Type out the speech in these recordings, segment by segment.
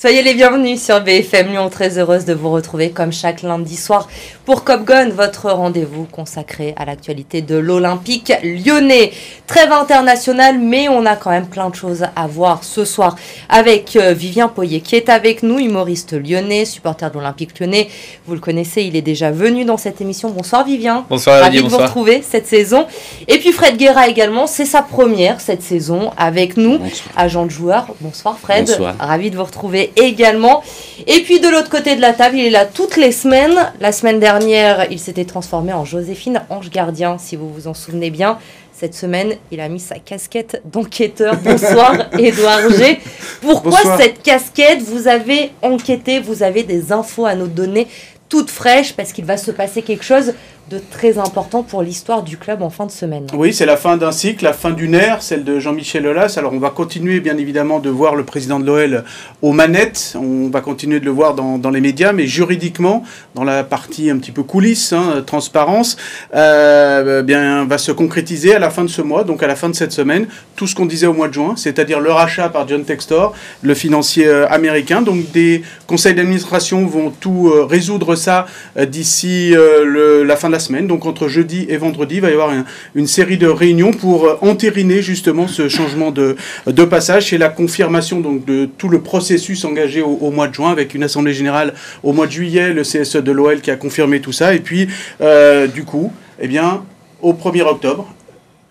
Soyez les bienvenus sur BFM Lyon, très heureuse de vous retrouver comme chaque lundi soir pour Cop Gun, votre rendez-vous consacré à l'actualité de l'Olympique lyonnais. Trêve internationale, mais on a quand même plein de choses à voir ce soir avec euh, Vivien Poyer qui est avec nous, humoriste lyonnais, supporter de l'Olympique lyonnais. Vous le connaissez, il est déjà venu dans cette émission. Bonsoir Vivien. Bonsoir Ravi de vous retrouver cette saison. Et puis Fred Guerra également, c'est sa première cette saison avec nous, agent de joueur. Bonsoir Fred. Bonsoir. Ravi de vous retrouver également. Et puis de l'autre côté de la table, il est là toutes les semaines. La semaine dernière, il s'était transformé en Joséphine Ange Gardien, si vous vous en souvenez bien. Cette semaine, il a mis sa casquette d'enquêteur. Bonsoir, Édouard G. Pourquoi Bonsoir. cette casquette? Vous avez enquêté, vous avez des infos à nous donner toutes fraîches parce qu'il va se passer quelque chose de très important pour l'histoire du club en fin de semaine. Oui, c'est la fin d'un cycle, la fin d'une ère, celle de Jean-Michel Aulas. Alors on va continuer bien évidemment de voir le président de l'OL aux manettes, on va continuer de le voir dans, les médias, mais juridiquement, dans la partie un petit peu coulisses, hein, transparence, euh, bien, va se concrétiser à la fin de ce mois, donc à la fin de cette semaine, tout ce qu'on disait au mois de juin, c'est-à-dire le rachat par John Textor, le financier euh, américain. Donc des conseils d'administration vont tout euh, résoudre ça d'ici la fin de la semaine. Donc entre jeudi et vendredi, il va y avoir un- une série de réunions pour euh, entériner justement ce changement de, passage et la confirmation donc de tout le processus engagé au, mois de juin avec une assemblée générale au mois de juillet, le CSE de l'OL qui a confirmé tout ça. Et puis euh, du coup, eh bien, au 1er octobre,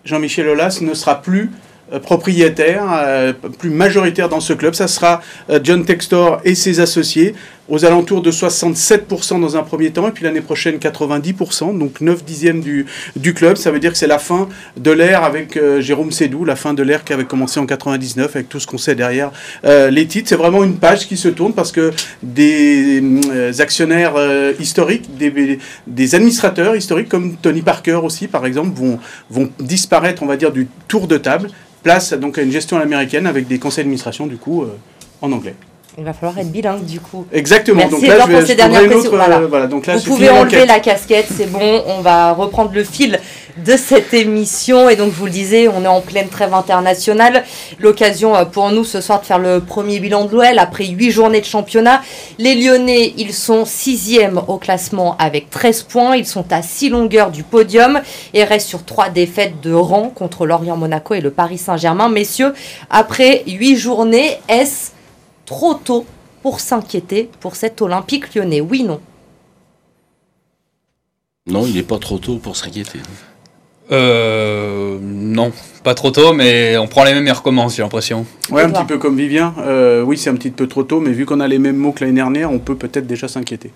Jean-Michel Aulas ne sera plus euh, propriétaire, plus majoritaire dans ce club. Ça sera John Textor et ses associés aux alentours de 67% dans un premier temps, et puis l'année prochaine 90%, donc 9 dixièmes du, du club. Ça veut dire que c'est la fin de l'ère avec euh, Jérôme Sédou, la fin de l'ère qui avait commencé en 99 avec tout ce qu'on sait derrière euh, les titres. C'est vraiment une page qui se tourne parce que des euh, actionnaires euh, historiques, des, des administrateurs historiques comme Tony Parker aussi par exemple vont, vont disparaître, on va dire, du tour de table. Place donc à une gestion américaine avec des conseils d'administration du coup euh, en anglais. Il va falloir être bilingue du coup. Exactement. Merci donc là, je pour vais ces je trouverai dernières autre. Voilà. euh, voilà. Donc là, Vous pouvez enlever la casquette, c'est bon, on va reprendre le fil de cette émission. Et donc, je vous le disais, on est en pleine trêve internationale. L'occasion euh, pour nous ce soir de faire le premier bilan de l'OL après huit journées de championnat. Les Lyonnais, ils sont sixièmes au classement avec 13 points. Ils sont à six longueurs du podium et restent sur trois défaites de rang contre Lorient Monaco et le Paris Saint-Germain. Messieurs, après huit journées, est-ce trop tôt pour s'inquiéter pour cet Olympique lyonnais Oui, non. Non, il n'est pas trop tôt pour s'inquiéter. Euh, non, pas trop tôt, mais on prend les mêmes et on recommence, j'ai l'impression. Ouais, un petit peu comme Vivien. Euh, oui, c'est un petit peu trop tôt, mais vu qu'on a les mêmes mots que l'année dernière, on peut peut-être déjà s'inquiéter.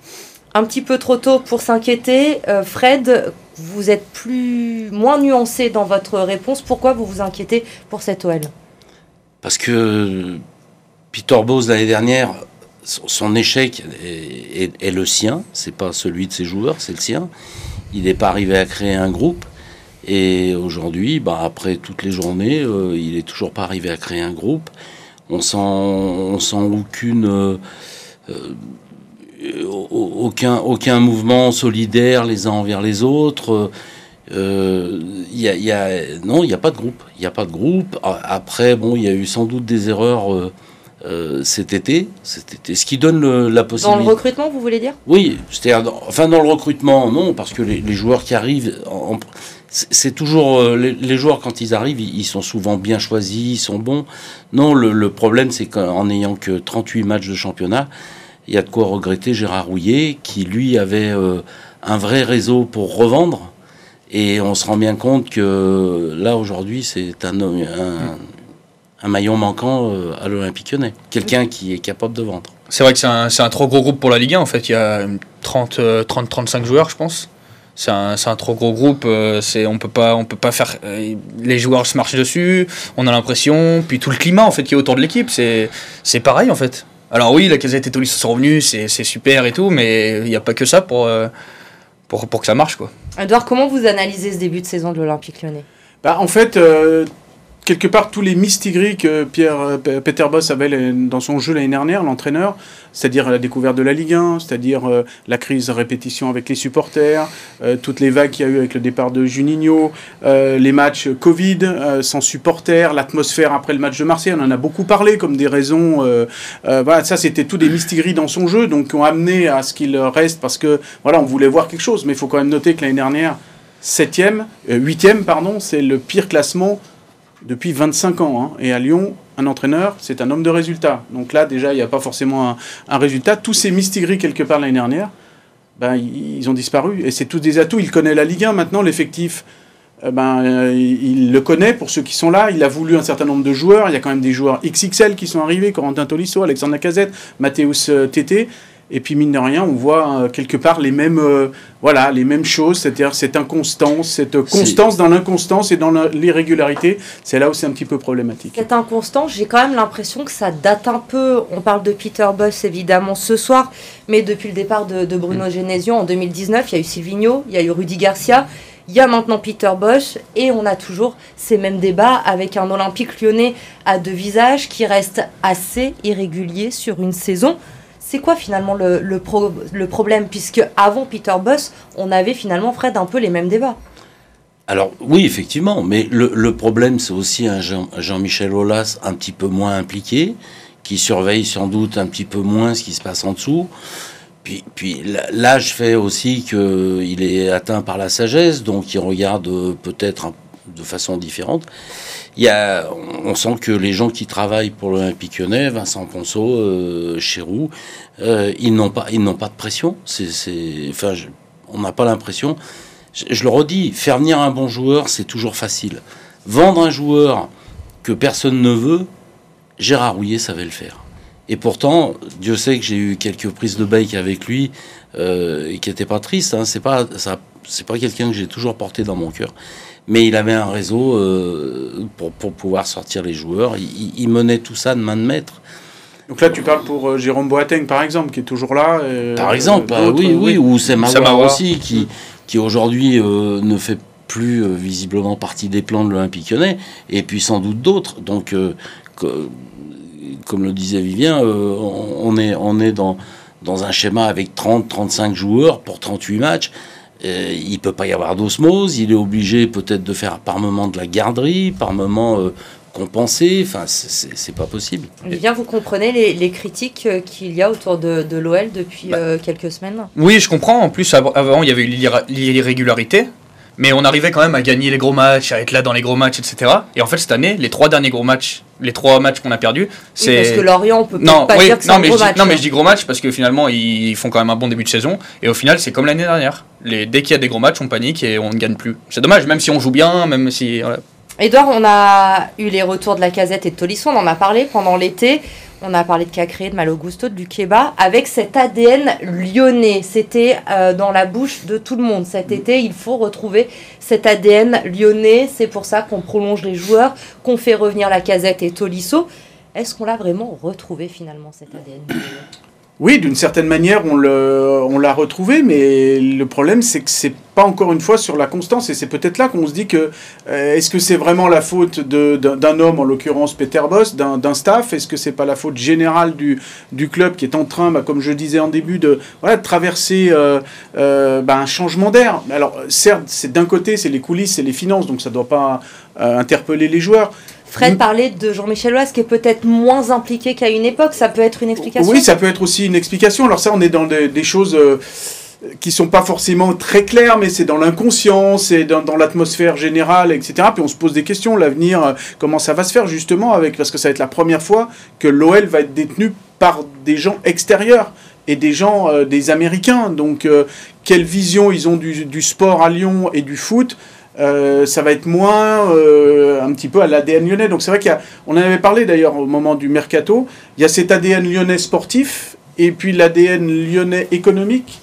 Un petit peu trop tôt pour s'inquiéter. Euh, Fred, vous êtes plus moins nuancé dans votre réponse. Pourquoi vous vous inquiétez pour cette OL Parce que Peter Bose, l'année dernière, son échec est, le sien, c'est pas celui de ses joueurs, c'est le sien. Il n'est pas arrivé à créer un groupe. Et aujourd'hui, bah, après toutes les journées, euh, il est toujours pas arrivé à créer un groupe. On sent, on sent euh, euh, au- aucun, aucun mouvement solidaire les uns envers les autres. Y a, non, il n'y a pas de groupe. Il a pas de groupe. Après, bon, il y a eu sans doute des erreurs euh, cet été. Cet été. Ce qui donne le- la Dans possibilité. le recrutement, vous voulez dire? Oui, c'est-à-dire, dans- enfin dans le recrutement, non, parce que les, les joueurs qui arrivent, en- en- c'est toujours euh, les, les joueurs quand ils arrivent, ils, ils sont souvent bien choisis, ils sont bons. Non, le, le problème c'est qu'en n'ayant que 38 matchs de championnat, il y a de quoi regretter Gérard Rouillet, qui lui avait euh, un vrai réseau pour revendre. Et on se rend bien compte que là aujourd'hui, c'est un, homme- un, un maillon manquant euh, à l'Olympique Lyonnais. Quelqu'un qui est capable de vendre. C'est vrai que c'est un, c'est un trop gros groupe pour la Ligue 1, en fait. Il y a 30, euh, 30 35 joueurs, je pense. C'est un, c'est un trop gros groupe. euh, C'est, on peut pas, on peut pas faire. euh, les joueurs se marchent dessus. On a l'impression. Puis tout le climat, en fait, qui est autour de l'équipe, c'est, c'est pareil, en fait. Alors oui, la Casette et Tolisso sont revenus, c'est, c'est super et tout, mais il n'y a pas que ça pour, pour, pour que ça marche, quoi. Edouard, comment vous analysez ce début de saison de l'Olympique lyonnais? Bah, en fait, euh, quelque part tous les mistigris que Pierre euh, Peter Boss avait dans son jeu l'année dernière, l'entraîneur, c'est-à-dire la découverte de la Ligue 1, c'est-à-dire euh, la crise répétition avec les supporters, euh, toutes les vagues qu'il y a eu avec le départ de Juninho, les matchs Covid sans supporters, l'atmosphère après le match de Marseille, on en a beaucoup parlé comme des raisons. voilà, ça c'était tous des mistigris dans son jeu, donc qui ont amené à ce qu'il reste parce que voilà, on voulait voir quelque chose, mais il faut quand même noter que l'année dernière, 7e, 8e, pardon, c'est le pire classement depuis 25 ans. Hein. Et à Lyon, un entraîneur, c'est un homme de résultat. Donc là, déjà, il n'y a pas forcément un, résultat. Tous ces mystigris, quelque part l'année dernière, ben, ils ont disparu. Et c'est tous des atouts. Il connaît la Ligue 1 maintenant, l'effectif. Euh, ben, euh, il le connaît pour ceux qui sont là. Il a voulu un certain nombre de joueurs. Il y a quand même des joueurs XXL qui sont arrivés Corentin Tolisso, Alexandre Lacazette, Mathéus euh, Tété. Et puis mine de rien, on voit euh, quelque part les mêmes, euh, voilà, les mêmes choses, c'est-à-dire cette inconstance, cette constance dans l'inconstance et dans l'irrégularité. C'est là où c'est un petit peu problématique. Cette inconstance, j'ai quand même l'impression que ça date un peu. On parle de Peter Boss évidemment ce soir, mais depuis le départ de, Bruno mm. Genesio en 2019, il y a eu Silvino, il y a eu Rudy Garcia. Il y a maintenant Peter Bosch et on a toujours ces mêmes débats avec un Olympique lyonnais à deux visages qui reste assez irrégulier sur une saison c'est quoi finalement le, problème? Puisque avant Peter Boss, on avait finalement, Fred, un peu les mêmes débats. Alors oui, effectivement, mais le, problème, c'est aussi un Jean-Michel Aulas un petit peu moins impliqué, qui surveille sans doute un petit peu moins ce qui se passe en dessous. Puis, puis l'âge fait aussi qu'il est atteint par la sagesse, donc il regarde euh, peut-être de façon différente il y a, on sent que les gens qui travaillent pour l'Olympique lyonnais, Vincent Ponceau, euh, Chéroux, euh, ils n'ont pas, ils n'ont pas de pression. C'est, enfin, on n'a pas l'impression. Je, le redis, faire venir un bon joueur, c'est toujours facile. Vendre un joueur que personne ne veut, Gérard Rouillet savait le faire. Et pourtant, Dieu sait que j'ai eu quelques prises de bake avec lui euh, et qui n'étaient pas tristes. Hein. C'est pas, ça, c'est pas quelqu'un que j'ai toujours porté dans mon cœur mais il avait un réseau euh, pour, pour, pouvoir sortir les joueurs. Il, menait tout ça de main de maître. Donc là, tu parles pour euh, Jérôme Boateng, par exemple, qui est toujours là. Euh, par exemple, bah oui, oui, ou c'est Mawar aussi, qui, qui aujourd'hui ne fait plus visiblement partie des plans de l'Olympique lyonnais, et puis sans doute d'autres. Donc, comme le disait Vivien, on, est, on est dans, dans un schéma avec 30-35 joueurs pour 38 matchs. Euh, il peut pas y avoir d'osmose, il est obligé peut-être de faire par moment de la garderie, par moment euh, compenser, enfin c'est pas possible. Bien, vous comprenez les, critiques euh, qu'il y a autour de, l'OL depuis bah. quelques semaines? Oui, je comprends. En plus, avant, il y avait eu l'irrégularité. Mais on arrivait quand même à gagner les gros matchs, à être là dans les gros matchs, etc. Et en fait, cette année, les trois derniers gros matchs, les trois matchs qu'on a perdus, c'est. parce que Lorient, on peut non, pas dire que c'est un gros match. Non, mais je dis gros match parce que finalement, ils font quand même un bon début de saison. Et au final, c'est comme l'année dernière. Les, dès qu'il y a des gros matchs, on panique et on ne gagne plus. C'est dommage, même si on joue bien, même si. Edouard, on a eu les retours de la casette et de Tolisso, on en a parlé pendant l'été. On a parlé de Cacré, de Malogusto, de Lukeba, avec cet ADN lyonnais. C'était euh, dans la bouche de tout le monde. Cet été, il faut retrouver cet ADN lyonnais. C'est pour ça qu'on prolonge les joueurs, qu'on fait revenir la casette et Tolisso. Est-ce qu'on l'a vraiment retrouvé finalement, cet ADN lyonnais? Oui, d'une certaine manière, on, l'a retrouvé, mais le problème, c'est que c'est pas encore une fois sur la constance. Et c'est peut-être là qu'on se dit que euh, est-ce que c'est vraiment la faute d'un homme, en l'occurrence Peter Boss, d'un staff? Est-ce que c'est pas la faute générale du, club qui est en train, bah, comme je disais en début, de, voilà, de traverser euh, euh, bah, un changement d'air? Alors, certes, c'est d'un côté, c'est les coulisses, c'est les finances, donc ça ne doit pas interpeller les joueurs. Fred parlait de Jean-Michel Aulas qui est peut-être moins impliqué qu'à une époque. Ça peut être une explication Oui, ça peut être aussi une explication. Alors ça, on est dans des, choses euh, qui sont pas forcément très claires, mais c'est dans l'inconscient, c'est dans, l'atmosphère générale, etc. Puis on se pose des questions. L'avenir, euh, comment ça va se faire justement avec Parce que ça va être la première fois que l'OL va être détenu par des gens extérieurs et des gens, euh, des Américains. Donc, quelle vision ils ont du, du, sport à Lyon et du foot? Euh, ça va être moins euh, un petit peu à l'ADN lyonnais. Donc c'est vrai qu'on en avait parlé d'ailleurs au moment du mercato, il y a cet ADN lyonnais sportif et puis l'ADN lyonnais économique.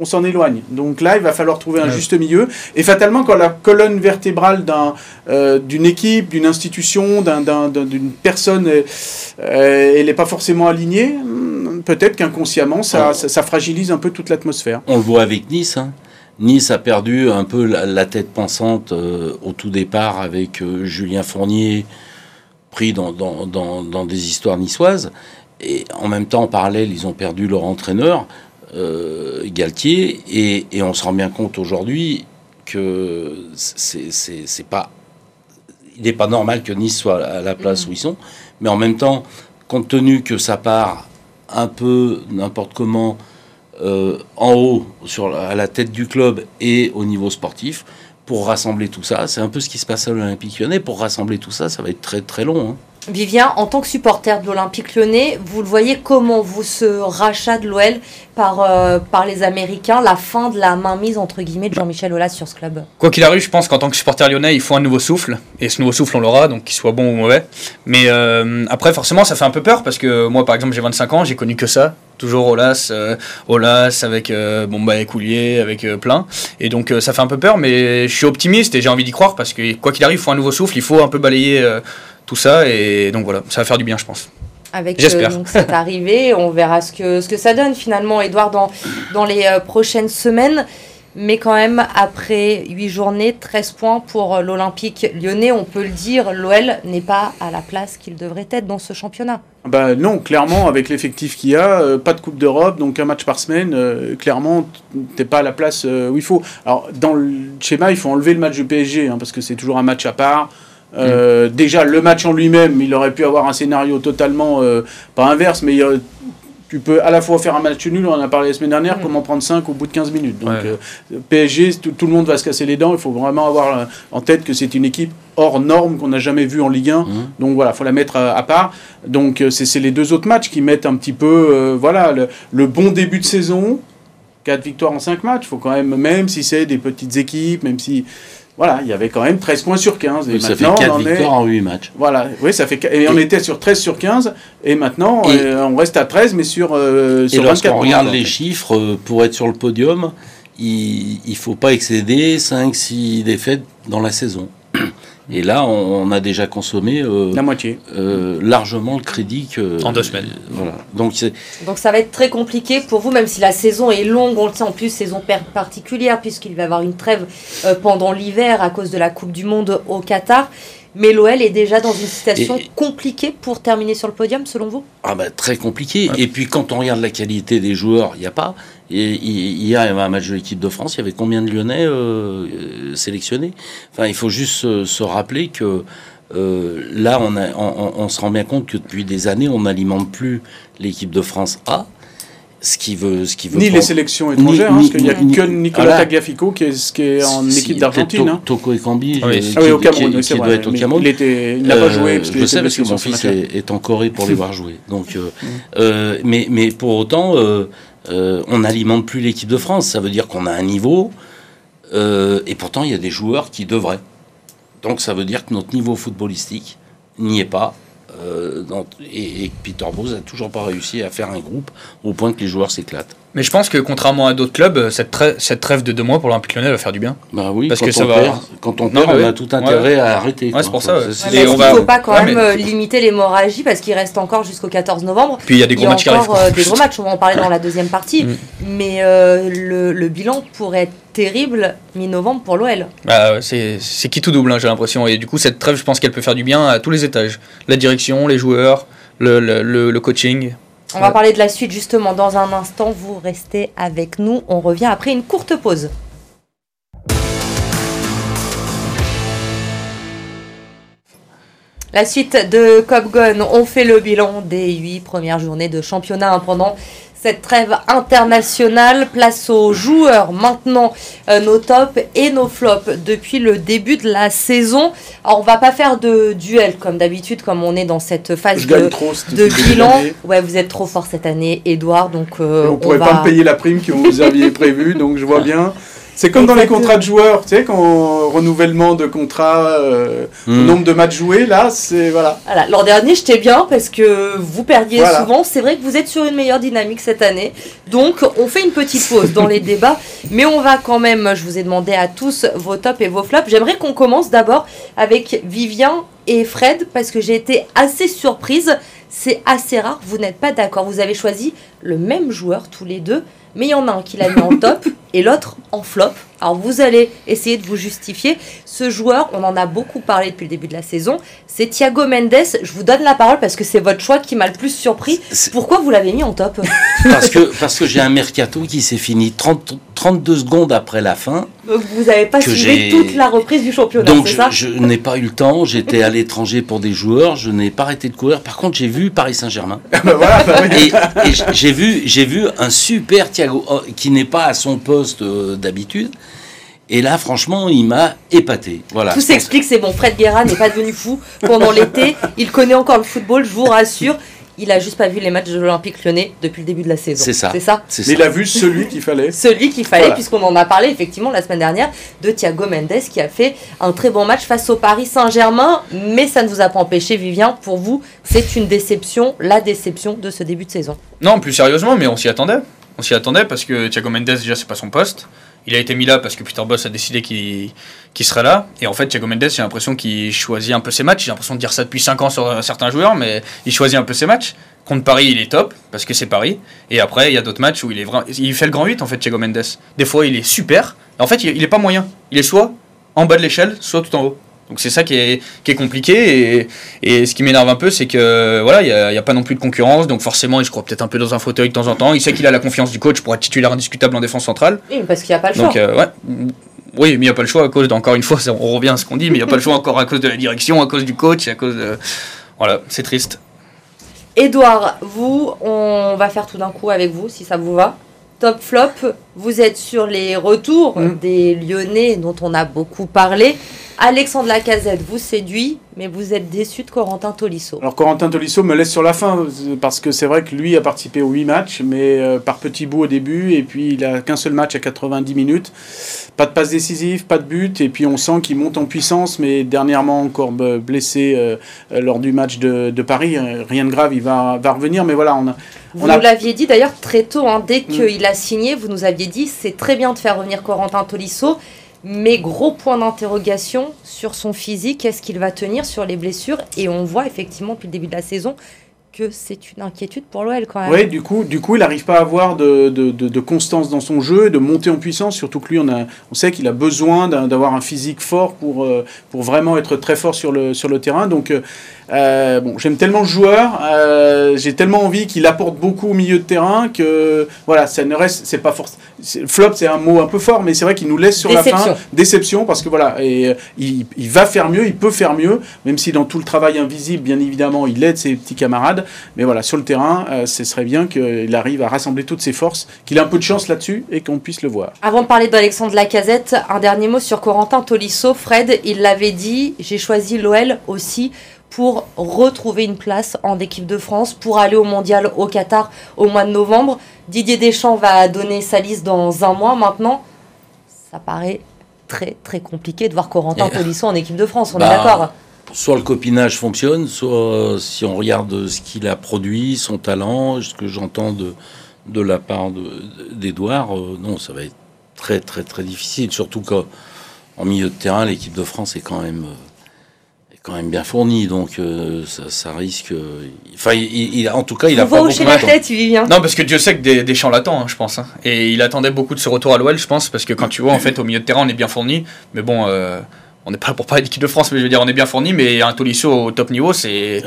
On s'en éloigne. Donc là, il va falloir trouver un juste milieu. Et fatalement, quand la colonne vertébrale euh, d'une équipe, d'une institution, d'une personne, elle n'est pas forcément alignée, hmm, peut-être qu'inconsciemment, ça, ça, fragilise un peu toute l'atmosphère. On le voit avec Nice. Hein. Nice a perdu un peu la, tête pensante au tout départ avec Julien Fournier pris dans, dans, des histoires niçoises. Et en même temps, en parallèle, ils ont perdu leur entraîneur, Galtier, et, et, on se rend bien compte aujourd'hui que c'est pas il n'est pas normal que Nice soit à la place mm. où ils sont, mais en même temps, compte tenu que ça part un peu n'importe comment euh, en haut, à la tête du club et au niveau sportif, pour rassembler tout ça, c'est un peu ce qui se passe à l'Olympique lyonnais, pour rassembler tout ça, ça va être très très long. Hein. Vivien, en tant que supporter de l'Olympique lyonnais, vous le voyez comment vous ce rachat de l'OL par, euh, par les Américains, la fin de la mainmise entre guillemets de Jean-Michel Aulas sur ce club? Quoi qu'il arrive, je pense qu'en tant que supporter lyonnais, il faut un nouveau souffle. Et ce nouveau souffle, on l'aura, donc qu'il soit bon ou mauvais. Mais euh, après, forcément, ça fait un peu peur parce que moi, par exemple, j'ai 25 ans, j'ai connu que ça. Toujours Olas, euh, avec bon bah Écoulier, avec plein. Et donc ça fait un peu peur, mais je suis optimiste et j'ai envie d'y croire parce que quoi qu'il arrive, il faut un nouveau souffle, il faut un peu balayer tout ça. Et donc voilà, ça va faire du bien, je pense. Avec euh, donc cette arrivée, on verra ce que, ce que ça donne finalement, Edouard, dans, dans les euh, prochaines semaines. Mais quand même, après 8 journées, 13 points pour euh, l'Olympique lyonnais, on peut le dire, l'OL n'est pas à la place qu'il devrait être dans ce championnat. Bah non, clairement, avec l'effectif qu'il y a, pas de Coupe d'Europe, donc un match par semaine, clairement, t'es pas à la place où il faut. Alors, dans le schéma, il faut enlever le match du PSG, hein, parce que c'est toujours un match à part. Euh, déjà, le match en lui-même, il aurait pu avoir un scénario totalement, euh, pas inverse, mais euh, tu peux à la fois faire un match nul, on en a parlé la semaine dernière, comment prendre 5 au bout de 15 minutes. Donc PSG, tout, le monde va se casser les dents, il faut vraiment avoir en tête que c'est une équipe hors norme qu'on n'a jamais vue en Ligue 1. Donc voilà, il faut la mettre à, part. Donc c'est les deux autres matchs qui mettent un petit peu voilà, le, le bon début de saison. 4 victoires en 5 matchs, faut quand même, même si c'est des petites équipes, même si voilà, il y avait quand même 13 points sur 15. Et ça fait 4 victoires en 8 matchs. Voilà, oui, ça fait et on était sur 13 sur 15 et maintenant euh, on reste à 13 mais sur, euh, sur et 24 on regarde les chiffres euh, pour être sur le podium, il ne faut pas excéder 5 6 défaites dans la saison. Et là, on, a déjà consommé euh, la moitié, euh, largement le crédit que, en deux semaines. voilà. Donc, donc ça va être très compliqué pour vous, même si la saison est longue. On le sait en plus, saison particulière puisqu'il va y avoir une trêve euh, pendant l'hiver à cause de la Coupe du Monde au Qatar. Mais l'OL est déjà dans une situation compliquée pour terminer sur le podium, selon vous? Ah bah très compliqué. Et puis quand on regarde la qualité des joueurs, il n'y a pas. Et hier, il y avait un match de l'équipe de France, il y avait combien de Lyonnais euh, euh, sélectionnés? Enfin, il faut juste se, rappeler que euh, là, on, a, on, se rend bien compte que depuis des années, on n'alimente plus l'équipe de France A ce qui veut, ce qui veut ni les sélections étrangères, hein, parce qu'il n'y a que Nicolas Tagliafico qui est, qui est en équipe d'Argentine. Hein. Toko Ekambi, ah oui. qui, ah oui, au Cameroun, qui, doit être au Cameroun. Il, était, il n'a pas joué. Parce je sais parce que mon fils est, est, en Corée pour les voir jouer. Donc, euh, mm. euh, mais, mais pour autant, euh, euh, on n'alimente plus l'équipe de France. Ça veut dire qu'on a un niveau, euh, et pourtant il y a des joueurs qui devraient. Donc ça veut dire que notre niveau footballistique n'y est pas. Euh, et, Peter Bose n'a toujours pas réussi à faire un groupe au point que les joueurs s'éclatent. Mais je pense que contrairement à d'autres clubs, cette, trêve, cette trêve de deux mois pour l'Olympique Lyonnais va faire du bien. Bah oui, parce que ça va. quand on perd, on a tout intérêt à arrêter. c'est pour ça. il ne faut pas quand même euh, limiter l'hémorragie parce qu'il reste encore jusqu'au 14 novembre. Puis il y a des gros matchs qui arrivent. Euh, des gros matchs, on va en parler dans la deuxième partie. Mm. Mais le, le bilan pourrait être terrible mi-novembre pour l'OL. Bah, c'est qui tout double, hein, j'ai l'impression. Et du coup, cette trêve, je pense qu'elle peut faire du bien à tous les étages. La direction, les joueurs, le, le, le, coaching. On va parler de la suite justement dans un instant. Vous restez avec nous. On revient après une courte pause. La suite de Cop Gun, on fait le bilan des huit premières journées de championnat pendant cette trêve internationale. Place aux joueurs maintenant, euh, nos tops et nos flops depuis le début de la saison. Alors on va pas faire de duel comme d'habitude, comme on est dans cette phase de, bilan. Ouais, vous êtes trop fort cette année, Edouard. Donc euh, on, pourrait pas me payer la prime que vous aviez prévue, donc je vois bien. C'est comme dans les contrats de joueurs, tu sais, quand renouvellement de contrat, euh, hmm. nombre de matchs joués, là, c'est voilà. voilà L'an dernier, j'étais bien parce que vous perdiez souvent. C'est vrai que vous êtes sur une meilleure dynamique cette année. Donc, on fait une petite pause dans les débats, mais on va quand même. Je vous ai demandé à tous vos tops et vos flops. J'aimerais qu'on commence d'abord avec Vivien et Fred parce que j'ai été assez surprise. C'est assez rare. Vous n'êtes pas d'accord. Vous avez choisi le même joueur tous les deux mais il y en a un qui l'a mis en top et l'autre en flop. Alors vous allez essayer de vous justifier. Ce joueur, on en a beaucoup parlé depuis le début de la saison, c'est Thiago Mendes. Je vous donne la parole parce que c'est votre choix qui m'a le plus surpris. C'est- Pourquoi vous l'avez mis en top? Parce que, parce que j'ai un mercato qui s'est fini 30, 32 secondes après la fin. Donc, Vous n'avez pas suivi toute la reprise du championnat, Donc je, ça je n'ai pas eu le temps, j'étais à l'étranger pour des joueurs, je n'ai pas arrêté de courir. Par contre, j'ai vu Paris Saint-Germain. Bah voilà, bah oui. Et, et j'ai vu, j'ai vu un super Thiago oh, qui n'est pas à son poste euh, d'habitude. Et là, franchement, il m'a épaté. Voilà. Tout s'explique, c'est bon. Fred Guerra n'est pas devenu fou pendant l'été. Il connaît encore le football, je vous rassure. Il a juste pas vu les matchs de l'Olympique lyonnais depuis le début de la saison. C'est ça. C'est ça C'est Mais ça. il a vu celui qu'il fallait. Celui qu'il fallait, Voilà. puisqu'on en a parlé effectivement la semaine dernière, de Thiago Mendes qui a fait un très bon match face au Paris Saint-Germain. Mais ça ne vous a pas empêché, Vivien. Pour vous, c'est une déception, la déception de ce début de saison. Non, plus sérieusement, mais on s'y attendait. On s'y attendait parce que Thiago Mendes, déjà, c'est pas son poste. Il a été mis là parce que Peter Boss a décidé qu'il serait là. Et en fait, Thiago Mendes, j'ai l'impression qu'il choisit un peu ses matchs. J'ai l'impression de dire ça depuis 5 ans sur certains joueurs, mais il choisit un peu ses matchs. Contre Paris, il est top parce que c'est Paris. Et après, il y a d'autres matchs où il est vraiment. Il fait le grand 8 en fait, Thiago Mendes. Des fois, il est super. En fait, il il est pas moyen. Il est soit en bas de l'échelle, soit tout en haut. Donc c'est ça qui est, qui est compliqué. Et, et ce qui m'énerve un peu, c'est que voilà, il n'y a, il y a pas non plus de concurrence. Donc forcément, il se croit peut-être un peu dans un fauteuil de temps en temps. Il sait qu'il a la confiance du coach pour être titulaire indiscutable en défense centrale. Oui, parce qu'il n'y a pas le choix. Donc euh, ouais. Oui, mais il n'y a pas le choix à cause, d- encore une fois, on revient à ce qu'on dit, mais il n'y a pas le choix encore à cause de la direction, à cause du coach, à cause de... Voilà, c'est triste. Edouard, vous, on va faire tout d'un coup avec vous, si ça vous va. Top flop, vous êtes sur les retours Mm. des Lyonnais dont on a beaucoup parlé. Alexandre Lacazette vous séduit, mais vous êtes déçu de Corentin Tolisso. Alors Corentin Tolisso me laisse sur la fin parce que c'est vrai que lui a participé aux 8 matchs, mais euh, par petits bouts au début, et puis il a qu'un seul match à 90 minutes. Pas de passe décisive, pas de but, et puis on sent qu'il monte en puissance, mais dernièrement encore blessé euh, euh, lors du match de, de Paris. Rien de grave, il va, va revenir, mais voilà, on a, Vous nous l'aviez dit d'ailleurs très tôt, hein, dès Mm. qu'il a signé, vous nous aviez dit c'est très bien de faire revenir Corentin Tolisso, mais gros point d'interrogation sur son physique, est-ce qu'il va tenir sur les blessures? Et on voit effectivement depuis le début de la saison que c'est une inquiétude pour l'OL quand même. Ouais, du coup, du coup, il n'arrive pas à avoir de, de, de- de constance dans son jeu, de monter en puissance. Surtout que lui, on, a, on sait qu'il a besoin d'avoir un physique fort pour, euh, pour vraiment être très fort sur le, sur le terrain. Donc, euh, euh, bon, j'aime tellement le joueur, euh, j'ai tellement envie qu'il apporte beaucoup au milieu de terrain que voilà, ça ne reste, c'est pas forcément. Flop, c'est un mot un peu fort, mais c'est vrai qu'il nous laisse sur la fin déception parce que voilà, et il, il va faire mieux, il peut faire mieux, même si dans tout le travail invisible, bien évidemment, il aide ses petits camarades. Mais voilà, sur le terrain, euh, ce serait bien qu'il arrive à rassembler toutes ses forces, qu'il ait un peu de chance là-dessus et qu'on puisse le voir. Avant de parler d'Alexandre Lacazette, un dernier mot sur Corentin Tolisso. Fred, il l'avait dit, j'ai choisi l'OL aussi pour retrouver une place en équipe de France, pour aller au mondial au Qatar au mois de novembre. Didier Deschamps va donner sa liste dans un mois maintenant. Ça paraît très très compliqué de voir Corentin Tolisso en équipe de France, on Bah, est d'accord Soit le copinage fonctionne, soit euh, si on regarde ce qu'il a produit, son talent, ce que j'entends de, de la part de- d'Edouard, euh, non, ça va être très très très difficile. Surtout qu'en milieu de terrain, l'équipe de France est quand même, euh, est quand même bien fournie, donc euh, ça, ça risque. euh, Enfin, il, il- en tout cas, il a Vous pas beaucoup la tête, Vivien. Non, parce que Dieu sait que Des- Deschamps l'attend, hein, je pense. hein. Et il attendait beaucoup de ce retour à l'OL, je pense, parce que quand tu vois, en fait, au milieu de terrain, on est bien fourni. Mais bon, euh, on n'est pas là pour parler d'équipe de France, mais je veux dire, on est bien fourni, mais un Tolisso au top niveau, c'est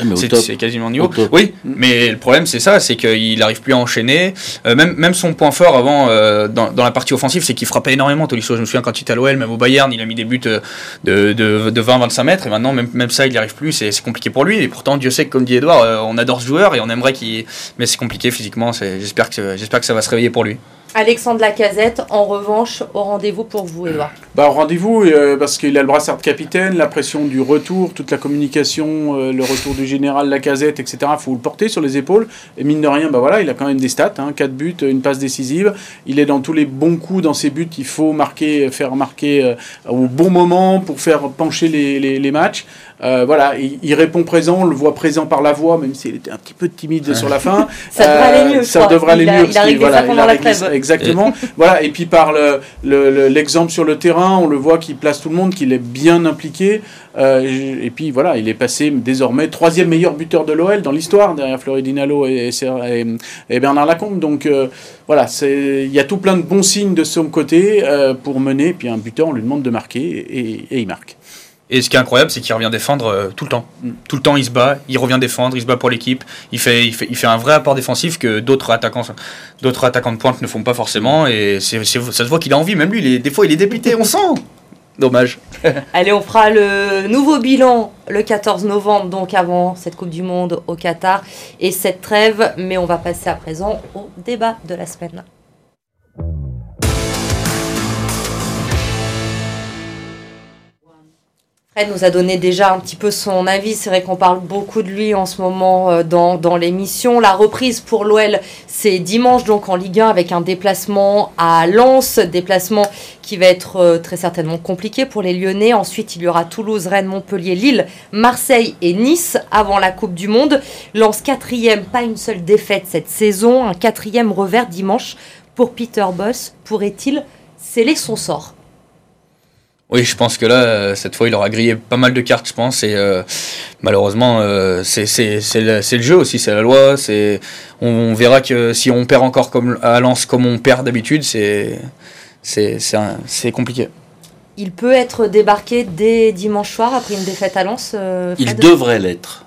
quasiment niveau. Oui, mais le problème, c'est ça, c'est qu'il n'arrive plus à enchaîner. Euh, même, même son point fort avant, euh, dans, dans la partie offensive, c'est qu'il frappait énormément, Tolisso. Je me souviens quand il était à l'OL, même au Bayern, il a mis des buts euh, de, de, de 20-25 mètres, et maintenant, même, même ça, il n'y arrive plus, c'est c'est compliqué pour lui. Et pourtant, Dieu sait que, comme dit Edouard, on adore ce joueur et on aimerait qu'il. Mais c'est compliqué physiquement, c'est- j'espère que, j'espère que ça va se réveiller pour lui. Alexandre Lacazette, en revanche, au rendez-vous pour vous, Edouard. Bah, au rendez-vous, euh, parce qu'il a le brassard de capitaine, la pression du retour, toute la communication, euh, le retour du général, la casette, etc. Il faut le porter sur les épaules. Et mine de rien, bah voilà, il a quand même des stats, hein, 4 buts, une passe décisive. Il est dans tous les bons coups dans ses buts. Il faut marquer, faire marquer euh, au bon moment pour faire pencher les matchs. Euh, voilà, il, répond présent, on le voit présent par la voix, même s'il était un petit peu timide sur la fin. ça devrait aller mieux. Ça devrait aller mieux. Il a, il voilà, il a réglé ça, exactement. voilà, et puis par l'exemple le, sur le terrain, on le voit qu'il place tout le monde, qu'il est bien impliqué. Euh, et puis voilà, il est passé désormais troisième meilleur buteur de l'OL dans l'histoire, derrière Floridinalo et, et, Bernard Lacombe. Donc euh, voilà, il y a tout plein de bons signes de son côté euh, pour mener. Puis un buteur, on lui demande de marquer et, il marque. Et ce qui est incroyable, c'est qu'il revient défendre tout le temps. Mm. Tout le temps, il se bat, il revient défendre, il se bat pour l'équipe. Il fait, il, fait, il fait un vrai apport défensif que d'autres attaquants, d'autres attaquants de pointe ne font pas forcément. Et ça se voit qu'il a envie. Même lui, des fois, il est dépité, on sent. Dommage. Allez, on fera le nouveau bilan le 14 novembre, donc avant cette Coupe du Monde au Qatar et cette trêve. Mais on va passer à présent au débat de la semaine. Fred nous a donné déjà un petit peu son avis. C'est vrai qu'on parle beaucoup de lui en ce moment euh, dans, dans l'émission. La reprise pour l'OL, c'est dimanche donc en Ligue 1 avec un déplacement à Lens, déplacement qui va être euh, très certainement compliqué pour les Lyonnais. Ensuite, il y aura Toulouse, Rennes, Montpellier, Lille, Marseille et Nice avant la Coupe du Monde. Lens quatrième, pas une seule défaite cette saison, un quatrième revers dimanche pour Peter Boss. Pourrait-il sceller son sort? Oui, je pense que là, euh, cette fois, il aura grillé pas mal de cartes, je pense. Et euh, malheureusement, euh, c'est le, le, jeu aussi, c'est la loi. C'est on, verra que si on perd encore comme, à Lens comme on perd d'habitude, c'est compliqué. Il peut être débarqué dès dimanche soir après une défaite à Lens Il devrait l'être.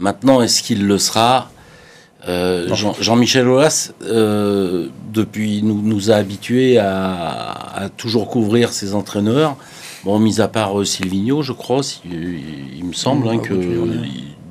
Maintenant, est-ce qu'il le sera? Euh, Jean-Michel Aulas, euh, depuis, nous, nous a habitués à, toujours couvrir ses entraîneurs. Bon, mis à part euh, Silvino, je crois, il, me semble hein, que.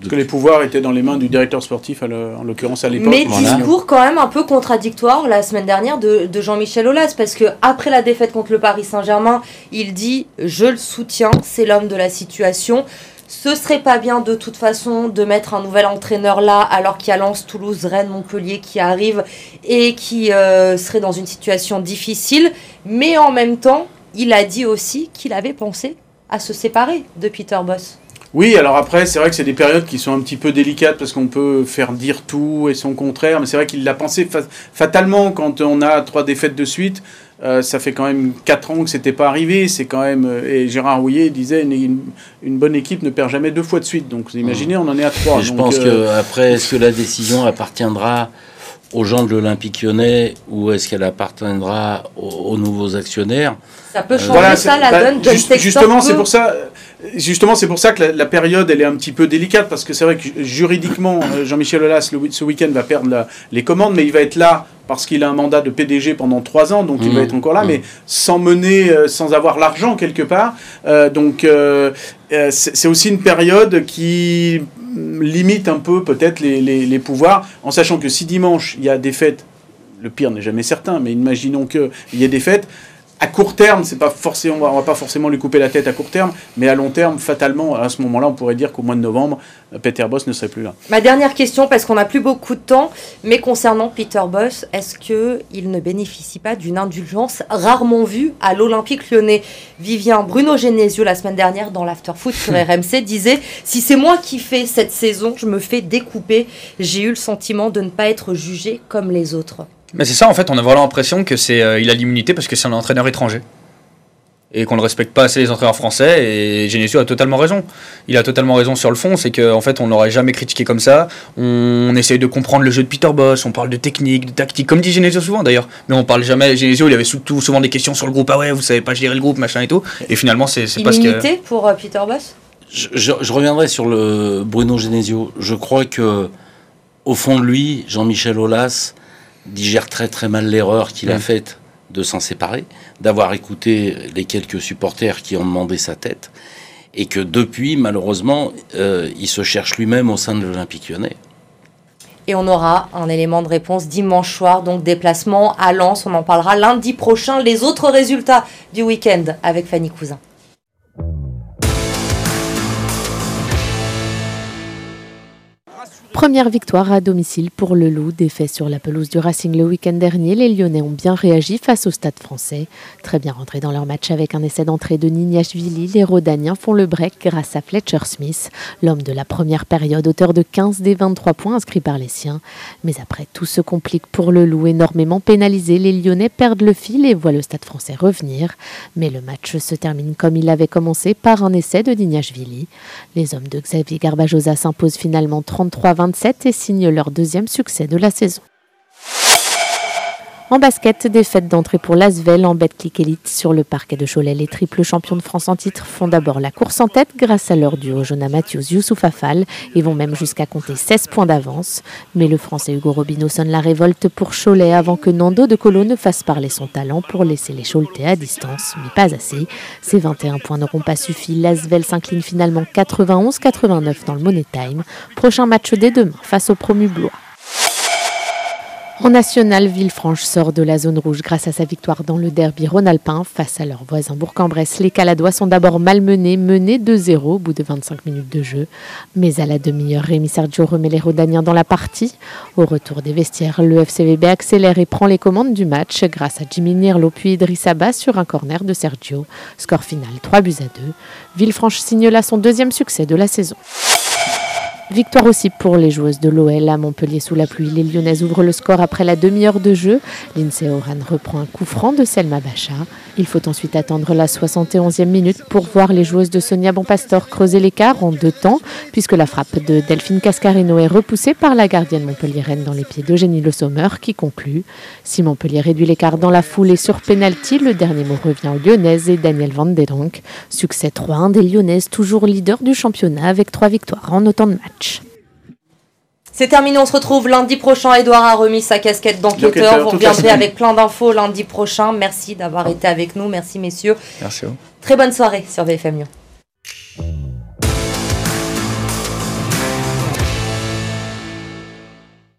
que les pouvoirs étaient dans les mains du directeur sportif, en l'occurrence à l'époque. Mais discours quand même un peu contradictoire la semaine dernière de, de Jean-Michel Aulas, parce que après la défaite contre le Paris Saint-Germain, il dit Je le soutiens, c'est l'homme de la situation. Ce serait pas bien de toute façon de mettre un nouvel entraîneur là alors qu'il y a Lens, Toulouse, Rennes, Montpellier qui arrivent et qui euh, serait dans une situation difficile. Mais en même temps, il a dit aussi qu'il avait pensé à se séparer de Peter Boss. Oui, alors après, c'est vrai que c'est des périodes qui sont un petit peu délicates parce qu'on peut faire dire tout et son contraire, mais c'est vrai qu'il l'a pensé fatalement quand on a trois défaites de suite. Euh, ça fait quand même 4 ans que c'était pas arrivé. C'est quand même euh, et Gérard Rouillet disait une, une, bonne équipe ne perd jamais deux fois de suite. Donc vous imaginez, on en est à 3. je pense euh, que après, est-ce que la décision appartiendra aux gens de l'Olympique Lyonnais ou est-ce qu'elle appartiendra aux, nouveaux actionnaires? Ça peut changer ça la bah, donne. justement, c'est pour ça. Justement, c'est pour ça que la, période elle est un petit peu délicate parce que c'est vrai que juridiquement, Jean-Michel Aulas ce week-end va perdre les commandes, mais il va être là parce qu'il a un mandat de PDG pendant trois ans, donc il va mmh. être encore là, mmh. mais sans mener, euh, sans avoir l'argent quelque part. Euh, donc euh, c'est aussi une période qui limite un peu peut-être les, les, pouvoirs, en sachant que si dimanche il y a des fêtes, le pire n'est jamais certain, mais imaginons qu'il y ait des fêtes, à court terme, c'est pas forcément, on va pas forcément lui couper la tête à court terme, mais à long terme, fatalement, à ce moment-là, on pourrait dire qu'au mois de novembre, Peter Boss ne serait plus là. Ma dernière question, parce qu'on n'a plus beaucoup de temps, mais concernant Peter Boss, est-ce qu'il ne bénéficie pas d'une indulgence rarement vue à l'Olympique lyonnais? Vivien Bruno Genesio, la semaine dernière, dans l'Afterfoot sur RMC, disait Si c'est moi qui fais cette saison, je me fais découper. J'ai eu le sentiment de ne pas être jugé comme les autres. Mais c'est ça, en fait, on a vraiment l'impression que c'est euh, il a l'immunité parce que c'est un entraîneur étranger et qu'on ne respecte pas assez les entraîneurs français. Et Genesio a totalement raison. Il a totalement raison sur le fond, c'est qu'en fait, on n'aurait jamais critiqué comme ça. On, essaye de comprendre le jeu de Peter Boss, on parle de technique, de tactique, comme dit Genesio souvent d'ailleurs. Mais on parle jamais. Genesio, il avait surtout souvent des questions sur le groupe. Ah ouais, vous savez pas gérer le groupe, machin et tout. Et finalement, c'est pas ce que. pour euh, Peter Boss? Je, je, reviendrai sur le Bruno Genesio. Je crois que, au fond de lui, Jean-Michel Aulas digère très très mal l'erreur qu'il a mm. faite de s'en séparer, d'avoir écouté les quelques supporters qui ont demandé sa tête, et que depuis, malheureusement, euh, il se cherche lui-même au sein de l'Olympique lyonnais. Et on aura un élément de réponse dimanche soir, donc déplacement à Lens. On en parlera lundi prochain. Les autres résultats du week-end avec Fanny Cousin. Première victoire à domicile pour le Loup, défait sur la pelouse du Racing le week-end dernier. Les Lyonnais ont bien réagi face au stade français. Très bien rentrés dans leur match avec un essai d'entrée de Nignashvili, les Rodaniens font le break grâce à Fletcher Smith, l'homme de la première période, auteur de 15 des 23 points inscrits par les siens. Mais après, tout se complique pour le Loup, énormément pénalisé. Les Lyonnais perdent le fil et voient le stade français revenir. Mais le match se termine comme il avait commencé par un essai de Nignashvili. Les hommes de Xavier Garbajosa s'imposent finalement 33 27 et signent leur deuxième succès de la saison. En basket, défaite d'entrée pour l'Asvel en Betclic Elite sur le parquet de Cholet. Les triples champions de France en titre font d'abord la course en tête grâce à leur duo Jonah Matthews Youssouf Afal et vont même jusqu'à compter 16 points d'avance. Mais le français Hugo Robino sonne la révolte pour Cholet avant que Nando de Colo ne fasse parler son talent pour laisser les Choletais à distance, mais pas assez. Ces 21 points n'auront pas suffi. L'Asvel s'incline finalement 91-89 dans le Money Time. Prochain match dès demain face au promu Blois. En national, Villefranche sort de la zone rouge grâce à sa victoire dans le derby rhône-alpin face à leurs voisins Bourg-en-Bresse. Les Caladois sont d'abord malmenés, menés 2-0 au bout de 25 minutes de jeu. Mais à la demi-heure, Rémi Sergio remet les Rodaniens dans la partie. Au retour des vestiaires, le FCVB accélère et prend les commandes du match grâce à Jimmy Nirlo puis Idriss Abba sur un corner de Sergio. Score final 3 buts à 2. Villefranche signe là son deuxième succès de la saison. Victoire aussi pour les joueuses de l'OL à Montpellier sous la pluie. Les Lyonnaises ouvrent le score après la demi-heure de jeu. Lindsay Oran reprend un coup franc de Selma Bacha. Il faut ensuite attendre la 71e minute pour voir les joueuses de Sonia Bonpastor creuser l'écart en deux temps, puisque la frappe de Delphine Cascarino est repoussée par la gardienne montpelliéraine dans les pieds d'Eugénie Le Sommer qui conclut. Si Montpellier réduit l'écart dans la foule et sur pénalty, le dernier mot revient aux Lyonnaises et Daniel Van. Succès 3-1 des Lyonnaises, toujours leader du championnat avec trois victoires en autant de matchs. C'est terminé, on se retrouve lundi prochain. Edouard a remis sa casquette d'enquêteur. Vous reviendrez avec plein d'infos lundi prochain. Merci d'avoir été avec nous. Merci messieurs. Merci. Très bonne soirée sur VFM Lyon.